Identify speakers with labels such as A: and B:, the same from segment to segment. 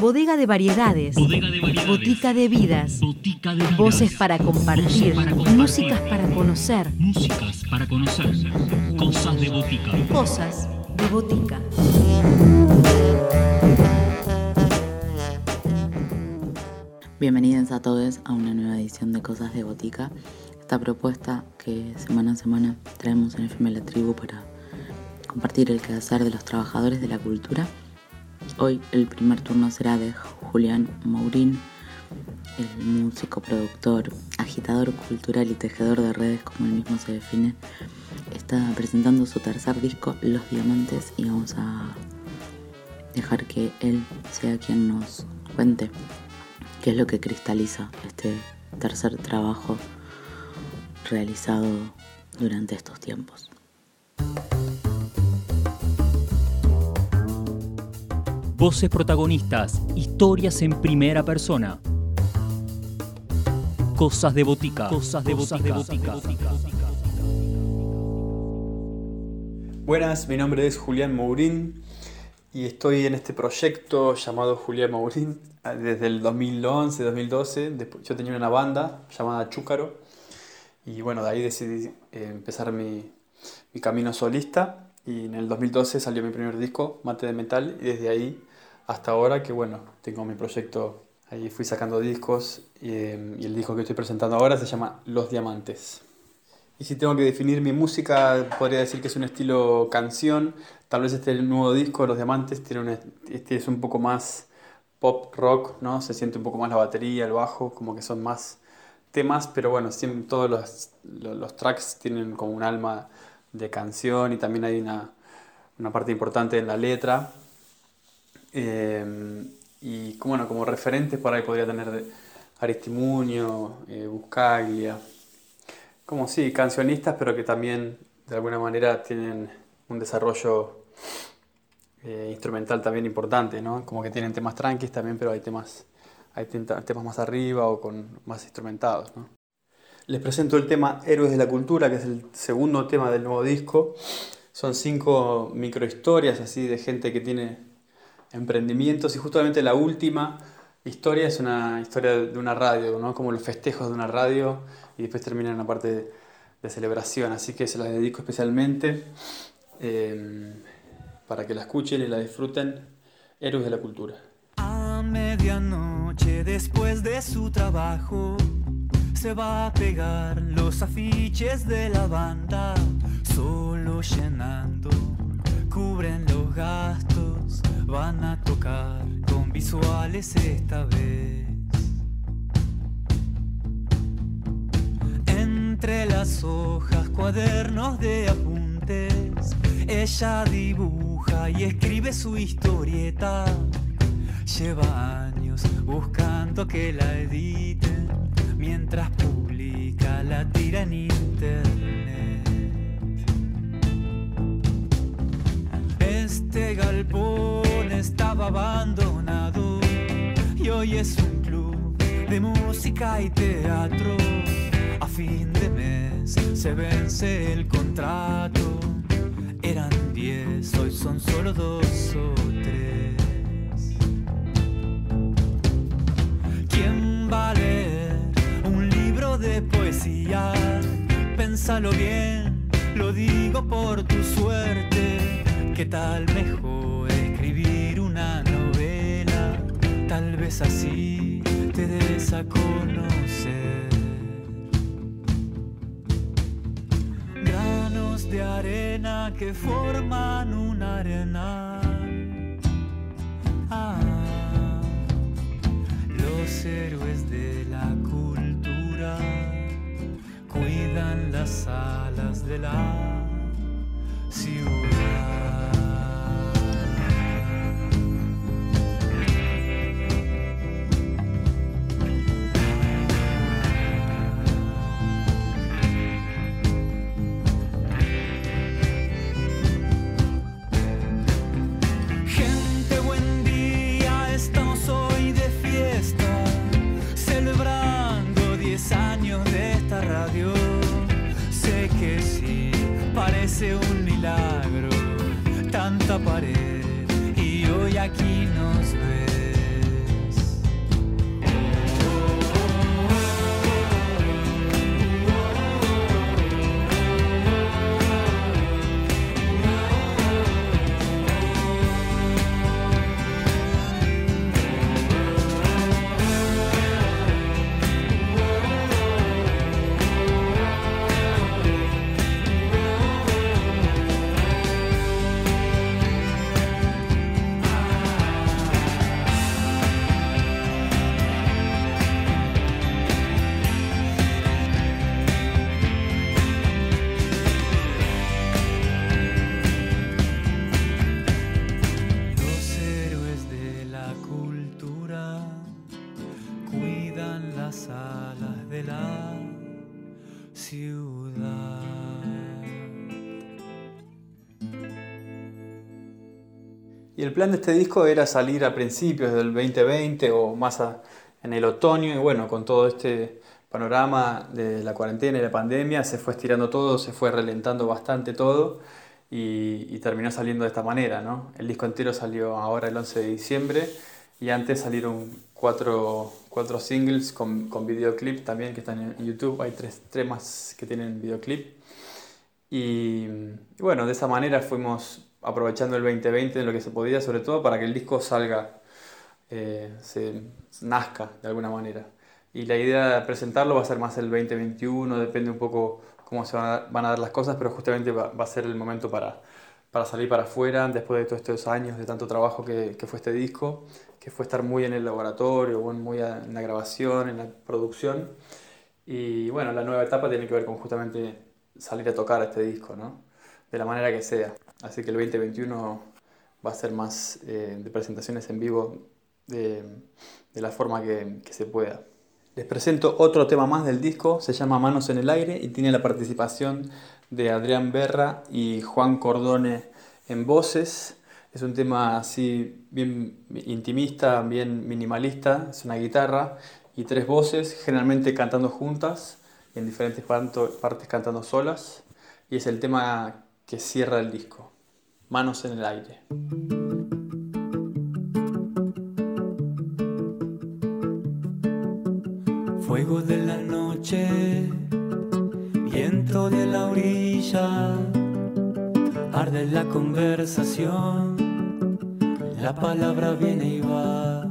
A: Bodega de variedades.
B: Bodega de variedades.
A: Botica de vidas.
B: Botica de vidas.
A: Voces para compartir.
B: Voces para compartir.
A: Músicas para conocer.
B: Músicas para conocer. Cosas de botica.
A: Cosas de botica.
C: Bienvenidos a todos a una nueva edición de Cosas de Botica. Esta propuesta que semana a semana traemos en FM La Tribu para compartir el quehacer de los trabajadores de la cultura. Hoy el primer turno será de Julián Maurín, el músico, productor, agitador cultural y tejedor de redes, como él mismo se define. Está presentando su tercer disco, Los Diamantes, y vamos a dejar que él sea quien nos cuente qué es lo que cristaliza este tercer trabajo realizado durante estos tiempos.
B: Voces protagonistas. Historias en primera persona. Cosas de botica. Cosas de botica.
D: Buenas, mi nombre es Julián Mourín y estoy en este proyecto llamado Julián Mourín desde el 2011, 2012. Después, yo tenía una banda llamada Chúcaro y bueno, de ahí decidí eh, empezar mi, mi camino solista y en el 2012 salió mi primer disco, Mate de Metal, y desde ahí hasta ahora que bueno, tengo mi proyecto, ahí fui sacando discos y, eh, y el disco que estoy presentando ahora se llama Los Diamantes. Y si tengo que definir mi música, podría decir que es un estilo canción. Tal vez este nuevo disco, Los Diamantes, tiene un, este es un poco más pop rock, ¿no? Se siente un poco más la batería, el bajo, como que son más temas, pero bueno, siempre, todos los, los, los tracks tienen como un alma de canción y también hay una, una parte importante en la letra. Eh, y como, bueno, como referentes por ahí podría tener Aristimuño, eh, Buscaglia, como sí, cancionistas, pero que también de alguna manera tienen un desarrollo eh, instrumental también importante, ¿no? Como que tienen temas tranquis también, pero hay temas, hay temas más arriba o con más instrumentados, ¿no? Les presento el tema Héroes de la Cultura, que es el segundo tema del nuevo disco. Son cinco microhistorias así de gente que tiene emprendimientos y justamente la última historia es una historia de una radio, ¿no? Como los festejos de una radio y después termina en una parte de, celebración, así que se la dedico especialmente eh, para que la escuchen y la disfruten, Héroes de la Cultura.
E: A medianoche después de su trabajo se va a pegar los afiches de la banda, solo llenando, cubren los gastos, van a tocar con visuales esta vez. Entre las hojas, cuadernos de apuntes, ella dibuja y escribe su historieta. Lleva años buscando que la editen, mientras publica la tira en internet. Este galpón estaba abandonado y hoy es un club de música y teatro. A fin de mes se vence el contrato. Eran diez, hoy son solo dos o tres. ¿Quién va de poesía? Pénsalo bien, lo digo por tu suerte. ¿Qué tal mejor escribir una novela? Tal vez así te des a conocer. Granos de arena que forman un arenal. Ah, los héroes de la las alas de la ciudad. parece un milagro, tanta pared y hoy aquí nos
D: ve. El plan de este disco era salir a principios del 2020 o más a- en el otoño y bueno, con todo este panorama de la cuarentena y la pandemia se fue estirando todo, se fue relentando bastante todo y, y terminó saliendo de esta manera, ¿no? El disco entero salió ahora el 11 de diciembre y antes salieron cuatro, cuatro singles con, con videoclip también que están en YouTube, hay tres, tres más que tienen videoclip. Y, y bueno, de esa manera fuimos aprovechando el 2020 en lo que se podía, sobre todo para que el disco salga, eh, se nazca de alguna manera. Y la idea de presentarlo va a ser más el 2021, depende un poco cómo se van a, dar las cosas, pero justamente va, a ser el momento para, para salir para afuera, después de todos estos años de tanto trabajo que, que fue este disco, que fue estar muy en el laboratorio, muy en la grabación, en la producción. Y bueno, la nueva etapa tiene que ver con justamente salir a tocar este disco, ¿no? De la manera que sea. Así que el 2021 va a ser más eh, de presentaciones en vivo de, la forma que, que se pueda. Les presento otro tema más del disco, se llama Manos en el Aire y tiene la participación de Adrián Berra y Juan Cordone en voces. Es un tema así bien intimista, bien minimalista, es una guitarra y tres voces, generalmente cantando juntas, en diferentes partes cantando solas. Y es el tema que cierra el disco, Manos en el Aire.
E: Fuego de la noche, viento de la orilla, arde la conversación, la palabra viene y va,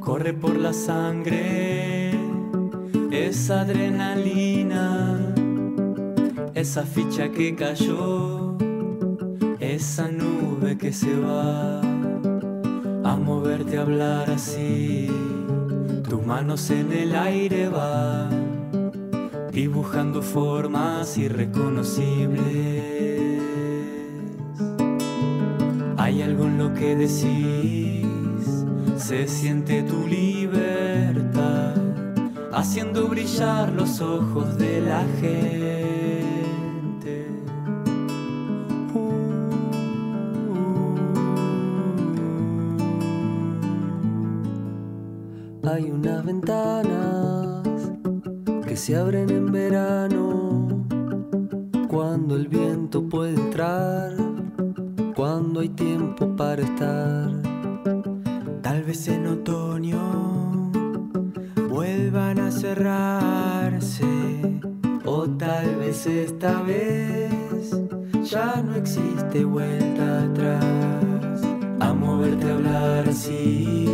E: corre por la sangre, esa adrenalina, esa ficha que cayó, esa nube que se va a moverte a hablar así. Tus manos en el aire van dibujando formas irreconocibles. Hay algo en lo que decís, se siente tu libertad, haciendo brillar los ojos de la gente.
F: Ventanas que se abren en verano, cuando el viento puede entrar, cuando hay tiempo para estar.
E: Tal vez en otoño vuelvan a cerrarse, o tal vez esta vez ya no existe vuelta atrás. A moverte a hablar así,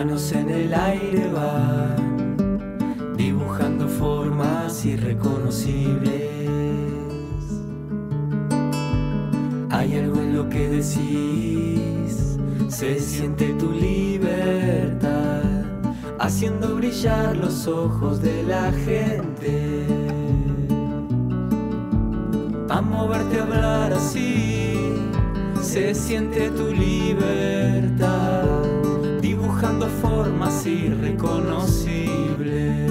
E: manos en el aire van dibujando formas irreconocibles. Hay algo en lo que decís, se siente tu libertad, haciendo brillar los ojos de la gente. A moverte a hablar así, se siente tu libertad, dibujando formas irreconocibles.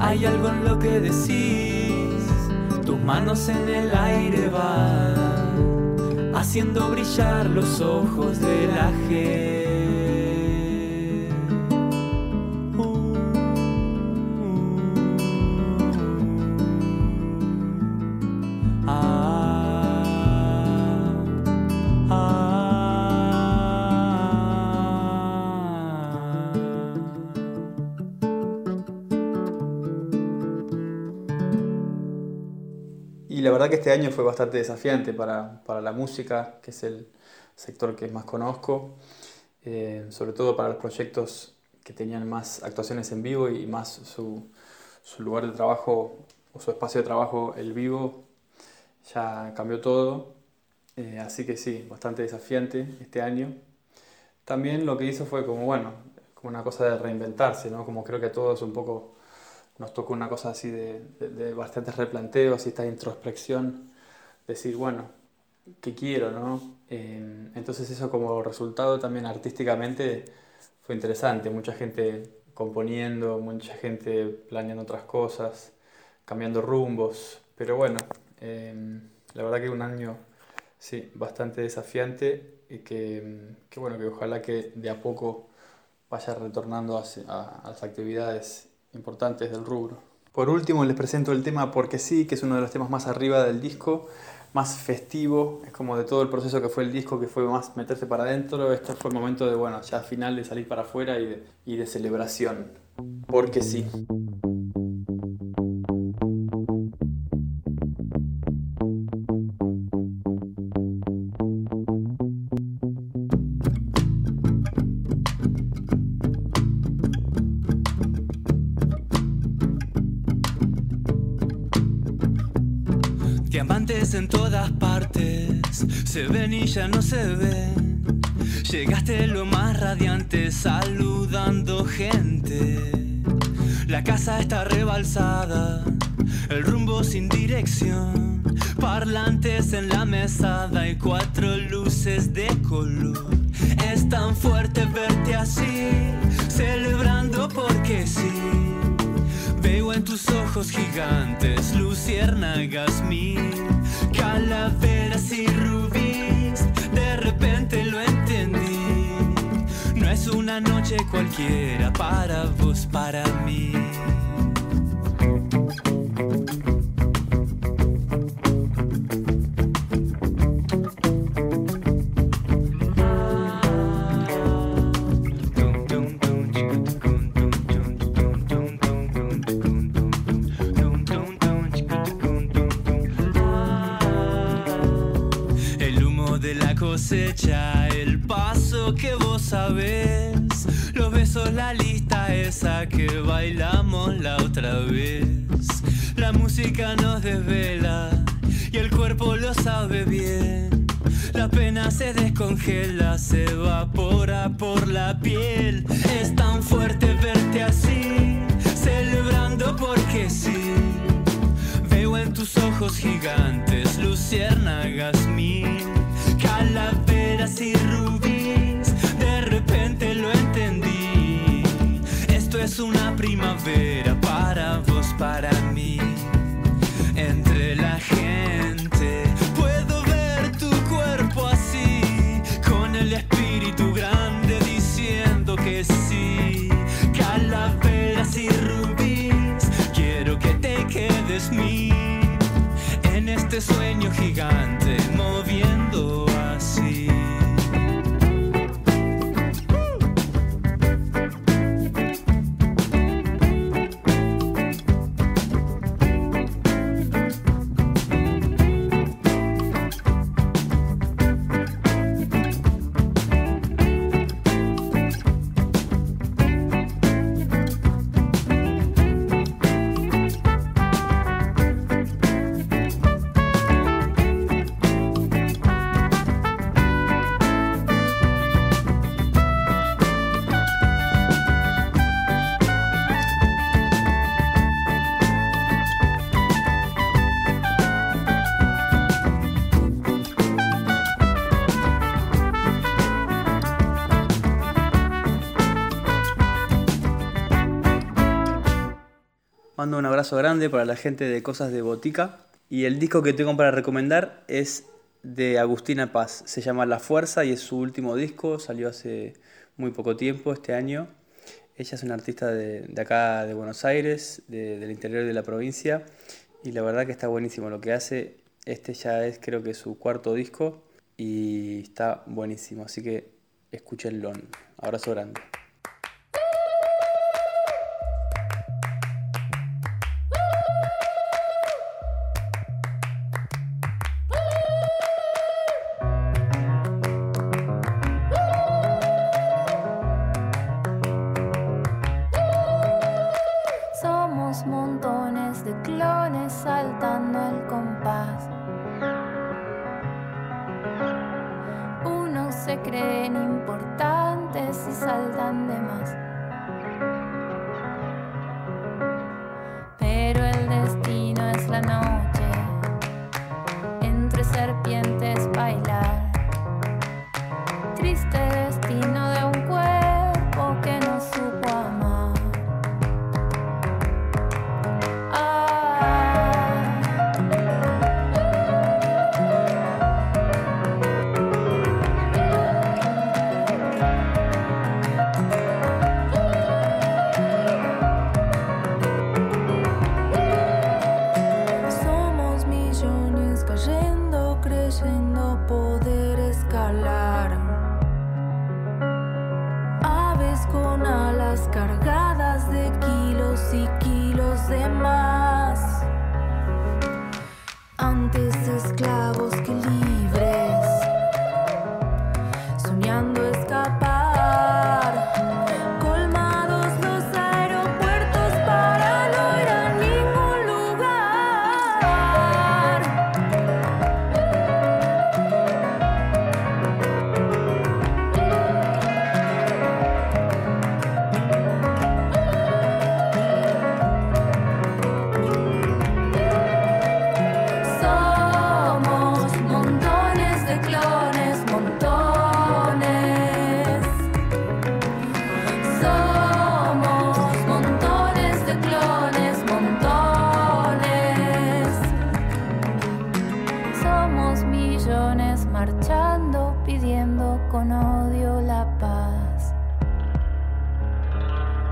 E: Hay algo en lo que decís, tus manos en el aire van, haciendo brillar los ojos de la gente.
D: Verdad que este año fue bastante desafiante para, para la música, que es el sector que más conozco, eh, sobre todo para los proyectos que tenían más actuaciones en vivo y más su, su lugar de trabajo o su espacio de trabajo, el vivo, ya cambió todo. Eh, así que sí, bastante desafiante este año. También lo que hizo fue como, bueno, como una cosa de reinventarse, ¿no? Como creo que a todos un poco nos tocó una cosa así de, de, bastantes replanteos y esta introspección, decir, bueno, ¿qué quiero, no? Eh, entonces eso como resultado también artísticamente fue interesante, mucha gente componiendo, mucha gente planeando otras cosas, cambiando rumbos, pero bueno, eh, la verdad que un año sí, bastante desafiante y que, que, bueno, que ojalá que de a poco vaya retornando a, a, las actividades importantes del rubro. Por último les presento el tema Porque sí, que es uno de los temas más arriba del disco, más festivo, es como de todo el proceso que fue el disco, que fue más meterse para adentro, este fue el momento de, bueno, ya al final de salir para afuera y de, y de celebración. Porque sí.
E: En todas partes, se ven y ya no se ven. Llegaste lo más radiante saludando gente. La casa está rebalsada, el rumbo sin dirección. Parlantes en la mesada y cuatro luces de color. Es tan fuerte verte así, celebrando porque sí. Veo en tus ojos gigantes, luciérnagas mil calaveras y rubíes, de repente lo entendí. No es una noche cualquiera para vos, para mí. Que bailamos la otra vez. La música nos desvela y el cuerpo lo sabe bien. La pena se descongela, se evapora por la piel. Es tan fuerte verte así, celebrando porque sí. Veo en tus ojos gigantes, luciérnagas primavera para vos, para mí. Entre la gente puedo ver tu cuerpo así, con el espíritu grande diciendo que sí. Calaveras y rubíes, quiero que te quedes mí en este sueño gigante
D: Mando un abrazo grande para la gente de Cosas de Botica. Y el disco que tengo para recomendar es de Agustina Paz. Se llama La Fuerza y es su último disco. Salió hace muy poco tiempo, este año. Ella es una artista de, acá, de Buenos Aires, del interior de la provincia. Y la verdad que está buenísimo lo que hace. Este ya es creo que su cuarto disco y está buenísimo. Así que escúchenlo. Abrazo grande.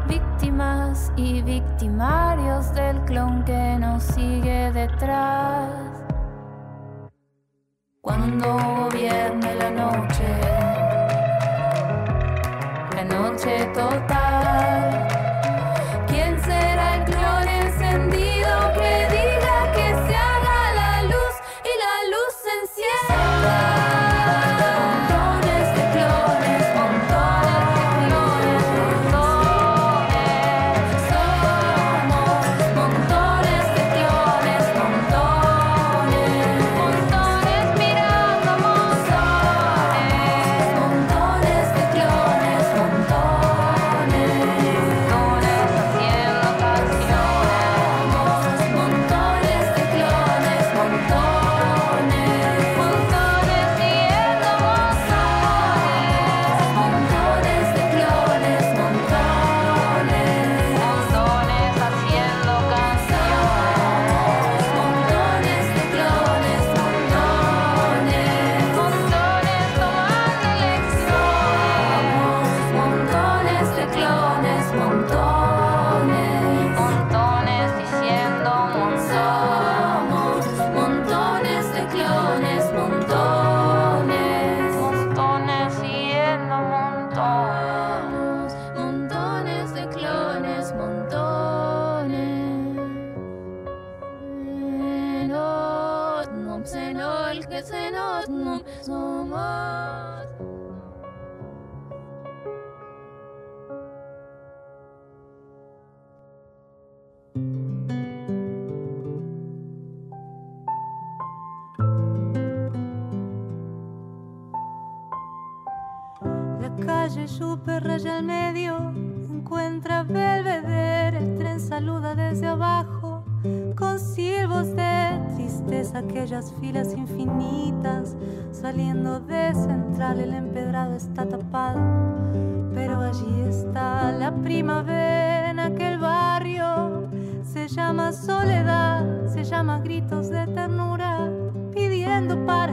G: Víctimas y victimarios del clon que nos sigue detrás. Cuando gobierne la noche, la noche total.
H: Con silbos de tristeza, aquellas filas infinitas, saliendo de central, el empedrado está tapado, pero allí está la primavera en aquel barrio, se llama soledad, se llama gritos de ternura, pidiendo para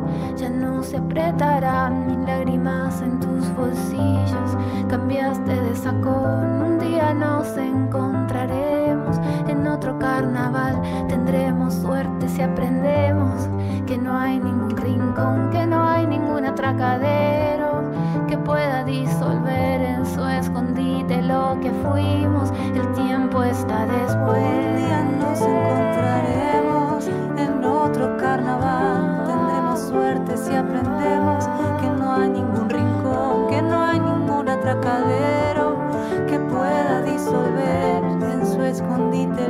G: Ya no se apretarán ni lágrimas en tus bolsillos. Cambiaste de sacón, un día nos encontraremos en otro carnaval. Tendremos suerte si aprendemos que no hay ningún rincón, que no hay ningún atracadero que pueda disolver en su escondite lo que fuimos. El tiempo está después.
H: Un día nos encontraremos en otro carnaval. Suerte si aprendemos que no hay ningún rincón, que no hay ningún atracadero que pueda disolver en su escondite